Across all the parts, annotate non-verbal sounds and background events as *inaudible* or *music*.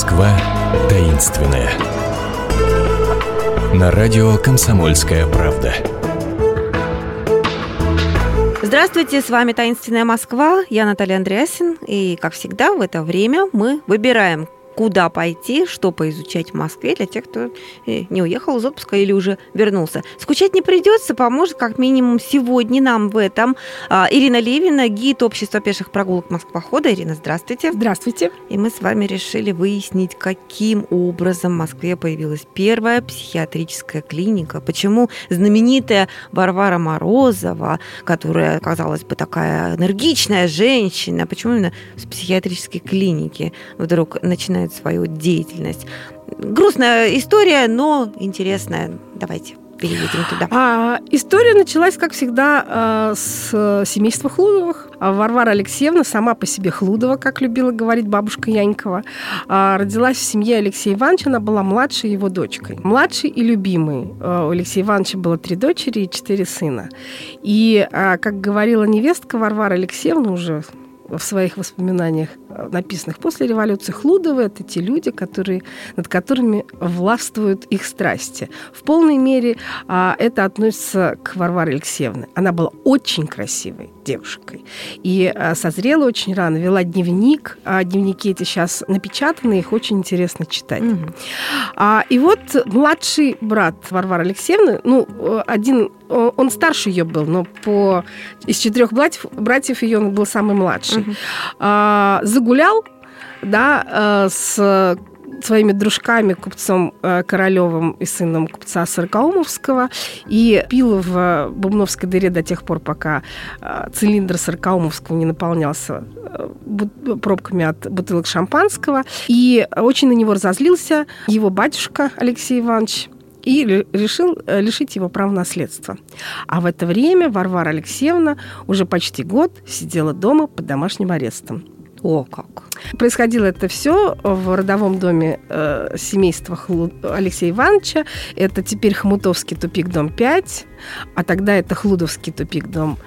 Москва таинственная. На радио «Комсомольская правда». Здравствуйте, с вами «Таинственная Москва». Я Наталья Андреасин. И, как всегда, в это время мы выбираем куда пойти, что поизучать в Москве для тех, кто э, не уехал из отпуска или уже вернулся. Скучать не придется, поможет как минимум сегодня нам в этом а, Ирина Левина, гид общества пеших прогулок Москвохода. Ирина, здравствуйте. Здравствуйте. И мы с вами решили выяснить, каким образом в Москве появилась первая психиатрическая клиника, почему знаменитая Варвара Морозова, которая, казалось бы, такая энергичная женщина, почему именно с психиатрической клиники вдруг начинает начинают свою деятельность. Грустная история, но интересная. Давайте переедем туда. А, история началась, как всегда, э, с семейства Хлудовых. А Варвара Алексеевна, сама по себе Хлудова, как любила говорить бабушка Янькова, а, родилась в семье Алексея Ивановича, она была младшей его дочкой. Младшей и любимой. У Алексея Ивановича было три дочери и четыре сына. И, а, как говорила невестка Варвара Алексеевна, уже в своих воспоминаниях, написанных после революции, Хлудовы – это те люди, которые, над которыми властвуют их страсти. В полной мере а, это относится к Варваре Алексеевне. Она была очень красивой девушкой и а, созрела очень рано, вела дневник. А дневники эти сейчас напечатаны, их очень интересно читать. Mm-hmm. А, и вот младший брат Варвары Алексеевны, ну, э, один он старше ее был, но по из четырех братьев, братьев ее он был самый младший. Угу. А, загулял, да, а, с своими дружками, купцом э, Королевым и сыном купца Саркаумовского, и пил в Бубновской дыре до тех пор, пока э, цилиндр Саркаумовского не наполнялся э, пробками от бутылок шампанского. И очень на него разозлился его батюшка Алексей Иванович, и решил лишить его права наследства. А в это время Варвара Алексеевна уже почти год сидела дома под домашним арестом. О, как! Происходило это все в родовом доме э, семейства Хлу... Алексея Ивановича. Это теперь Хмутовский тупик, дом 5, а тогда это Хлудовский тупик, дом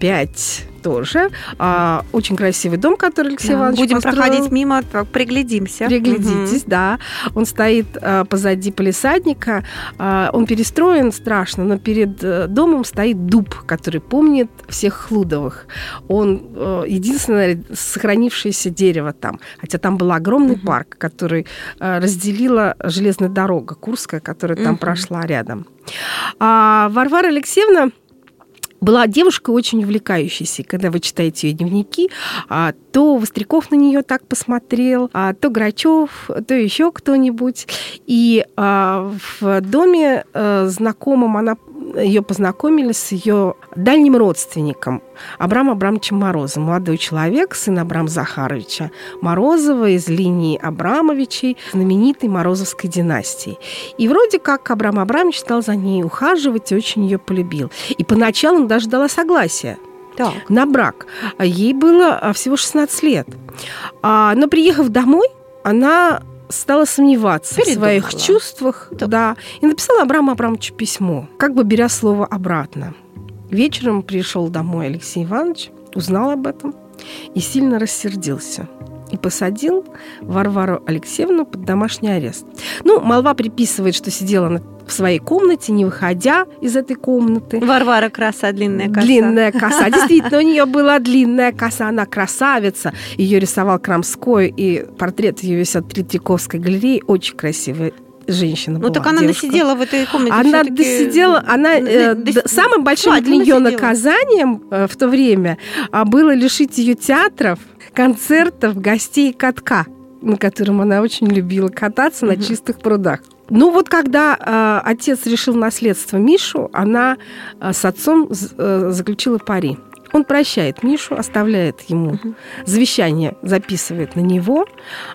5 тоже. А, очень красивый дом, который Алексей да, Иванович Будем построил. проходить мимо, приглядимся. Приглядитесь, угу. да. Он стоит а, позади полисадника. А, он перестроен страшно, но перед а, домом стоит дуб, который помнит всех Хлудовых. Он а, единственное сохранившееся дерево там. Хотя там был огромный угу. парк, который а, разделила железная дорога Курская, которая там угу. прошла рядом. А Варвара Алексеевна была девушка очень увлекающейся. Когда вы читаете ее дневники, а, то Востряков на нее так посмотрел, а, то Грачев, то еще кто-нибудь. И а, в доме э, знакомым она ее познакомили с ее дальним родственником Абрам Абрамовичем Морозовым. Молодой человек, сын Абрама Захаровича Морозова из линии Абрамовичей, знаменитой Морозовской династии. И вроде как Абрам Абрамович стал за ней ухаживать и очень ее полюбил. И поначалу он даже дала согласие так. на брак. Ей было а, всего 16 лет. А, но приехав домой, она стала сомневаться Передумала. в своих чувствах, да. да, и написала Абраму Абрамовичу письмо, как бы беря слово обратно. Вечером пришел домой Алексей Иванович, узнал об этом и сильно рассердился и посадил Варвару Алексеевну под домашний арест. Ну, молва приписывает, что сидела она в своей комнате, не выходя из этой комнаты. Варвара краса, длинная коса. Длинная *laughs* коса. Действительно, у нее была длинная коса, она красавица. Ее рисовал Крамской, и портрет ее висит в Третьяковской галерее. Очень красивая женщина Ну, так она девушка. досидела в этой комнате. Она досидела, она э, Дос... самым большим для нее наказанием э, в то время а, было лишить ее театров, концертов, гостей катка на котором она очень любила кататься угу. на чистых прудах. Ну вот когда э, отец решил наследство Мишу, она э, с отцом э, заключила пари. Он прощает Мишу, оставляет ему угу. завещание, записывает на него,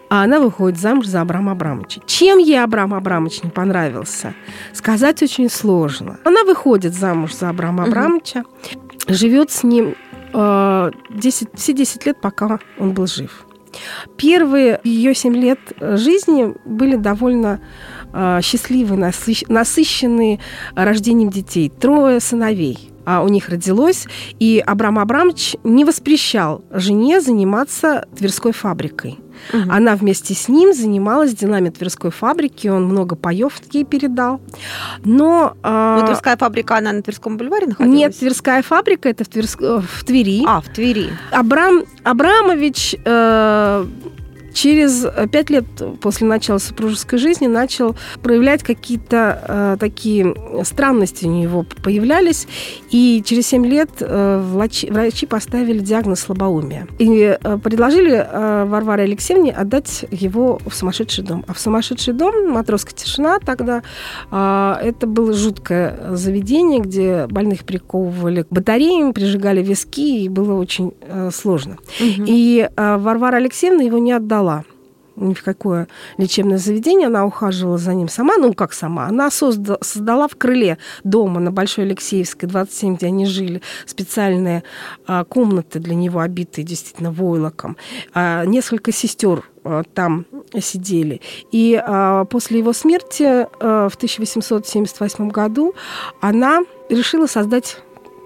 а она выходит замуж за Абрама Абрамовича. Чем ей Абрам Абрамович не понравился? Сказать очень сложно. Она выходит замуж за Абрама угу. Абрамовича, живет с ним э, 10, все 10 лет, пока он был жив. Первые ее 7 лет жизни были довольно э, счастливые, насыщ, насыщенные рождением детей. Трое сыновей у них родилось, и Абрам Абрамович не воспрещал жене заниматься Тверской фабрикой. Угу. Она вместе с ним занималась делами Тверской фабрики, он много паев ей передал. Но... Но Тверская фабрика, она на Тверском бульваре находилась? Нет, Тверская фабрика, это в, Тверск... в Твери. А, в Твери. Абрам... Абрамович э, через э, пять лет после начала супружеской жизни начал проявлять какие-то э, такие странности у него появлялись, и через семь лет э, врачи, врачи поставили диагноз слабоумия. И э, предложили э, Варваре Алексеевне отдать его в сумасшедший дом. А в сумасшедший дом, матросская тишина тогда, э, это было жуткое заведение, где больных приковывали к батареям, прижигали виски, и было очень э, сложно. Угу. И э, Варвара Алексеевна его не отдала отдала ни в какое лечебное заведение, она ухаживала за ним сама, ну как сама, она созда, создала в крыле дома на Большой Алексеевской, 27, где они жили, специальные а, комнаты для него, обитые действительно войлоком. А, несколько сестер а, там сидели. И а, после его смерти а, в 1878 году она решила создать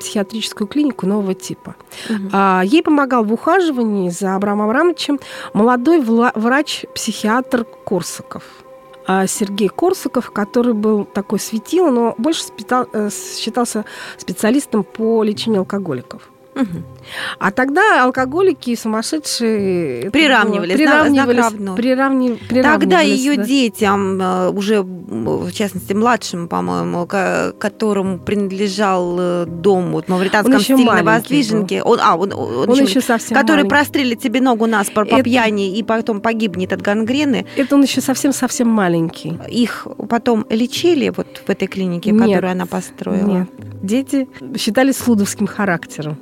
психиатрическую клинику нового типа. Угу. А, ей помогал в ухаживании за Абрамом Абрамовичем молодой врач-психиатр Корсаков. А, Сергей Корсаков, который был такой светил, но больше э, считался специалистом по лечению алкоголиков. Угу. А тогда алкоголики и сумасшедшие приравнивались, приравнивались, приравни, приравнивались Тогда ее да. детям, э, уже в частности младшим, по-моему, которому принадлежал э, дом вот, Мавританском стиле Воздвиженке, он, а, он, он, он еще, совсем который маленький. прострелит тебе ногу нас по, по пьяни и потом погибнет от гангрены. Это он еще совсем-совсем маленький. Их потом лечили вот в этой клинике, нет, которую она построила? Нет. Дети считались слудовским характером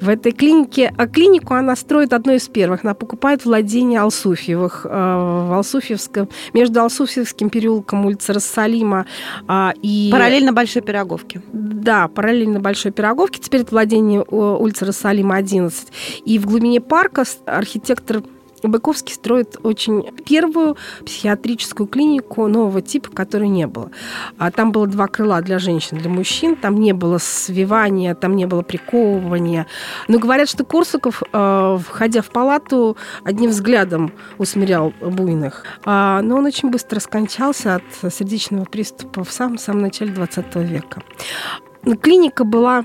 в этой клинике. А клинику она строит одной из первых. Она покупает владение Алсуфьевых э, в Алсуфьевском, между Алсуфьевским переулком улицы Рассалима а, и... Параллельно Большой Пироговке. Да, параллельно Большой Пироговке. Теперь это владение улицы Рассалима 11. И в глубине парка архитектор Быковский строит очень первую психиатрическую клинику нового типа, которой не было. А там было два крыла для женщин, для мужчин. Там не было свивания, там не было приковывания. Но говорят, что Корсаков, э, входя в палату, одним взглядом усмирял буйных. А, но он очень быстро скончался от сердечного приступа в самом-самом начале 20 века. Клиника была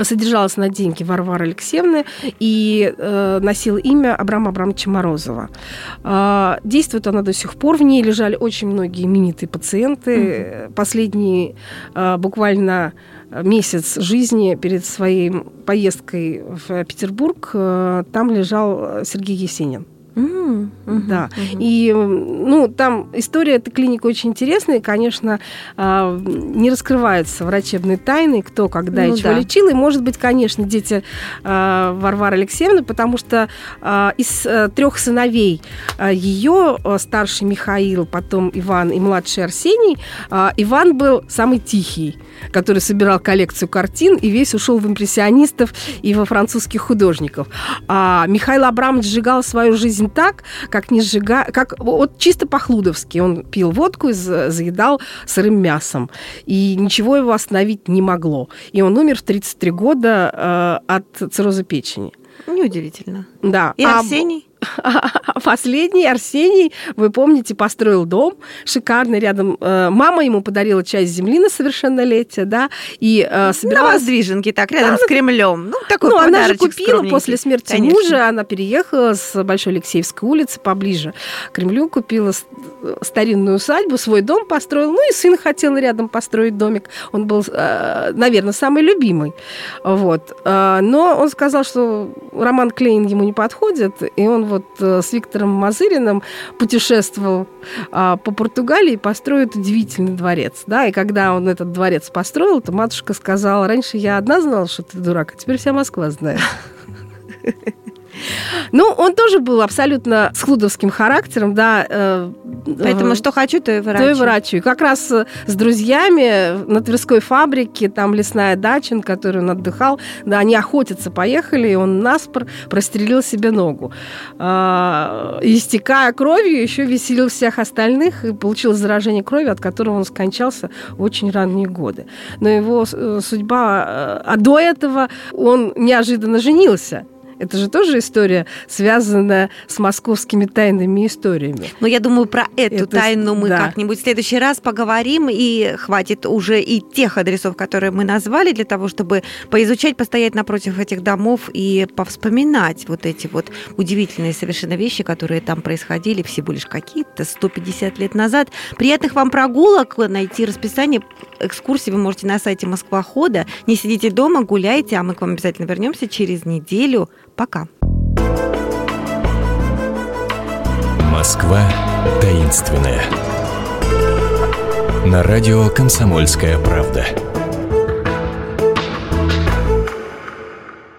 содержалась на деньги Варвары Алексеевны и э, носила имя Абрама Абрамовича Морозова. Э, действует она до сих пор. В ней лежали очень многие именитые пациенты. Mm-hmm. Последний э, буквально месяц жизни перед своей поездкой в Петербург э, там лежал Сергей Есенин. Mm, hmm да. Mm-hmm. И ну, там история этой клиники очень интересная. И, конечно, а, не раскрываются врачебные тайны, кто когда ну, и чего да. лечил. И, может быть, конечно, дети а, Варвары Алексеевны, потому что а, из э, трех сыновей ее, старший Михаил, потом Иван и младший Арсений, Иван был самый тихий, который собирал коллекцию картин и весь ушел в импрессионистов и во французских художников. А Михаил Абрамович сжигал свою жизнь так, как не сжига... как вот чисто по-хлудовски. Он пил водку и заедал сырым мясом. И ничего его остановить не могло. И он умер в 33 года э, от цирроза печени. Неудивительно. Да. И а Арсений? *laughs* Последний Арсений, вы помните, построил дом шикарный рядом. Э, мама ему подарила часть земли на совершеннолетие, да, и э, собиралась... На Воздвиженке, так, рядом да, с Кремлем. Ну, такой Ну, она же купила после смерти Конечно. мужа, она переехала с Большой Алексеевской улицы поближе к Кремлю, купила старинную усадьбу, свой дом построил, ну и сын хотел рядом построить домик. Он был, э, наверное, самый любимый. Вот. Но он сказал, что Роман Клейн ему не подходит, и он вот э, с Виктором Мазыриным путешествовал а, по Португалии и построит удивительный дворец. Да? И когда он этот дворец построил, то матушка сказала, раньше я одна знала, что ты дурак, а теперь вся Москва знает. *laughs* Ну, он тоже был абсолютно с хлудовским характером, да. Э, Поэтому э, что хочу, то и врачу. То и врачу. И как раз э, с друзьями на Тверской фабрике, там лесная дача, на которой он отдыхал, да, они охотиться поехали, и он наспор прострелил себе ногу. Э, истекая кровью, еще веселил всех остальных и получил заражение крови, от которого он скончался в очень ранние годы. Но его судьба... А до этого он неожиданно женился Это же тоже история, связанная с московскими тайными историями. Но я думаю, про эту Это, тайну мы да. как-нибудь в следующий раз поговорим, и хватит уже и тех адресов, которые мы назвали, для того, чтобы поизучать, постоять напротив этих домов и повспоминать вот эти вот удивительные совершенно вещи, которые там происходили всего лишь какие-то 150 лет назад. Приятных вам прогулок, найти расписание экскурсий вы можете на сайте Москвохода. Не сидите дома, гуляйте, а мы к вам обязательно вернемся через неделю. Пока. Москва таинственная. На радио «Комсомольская правда».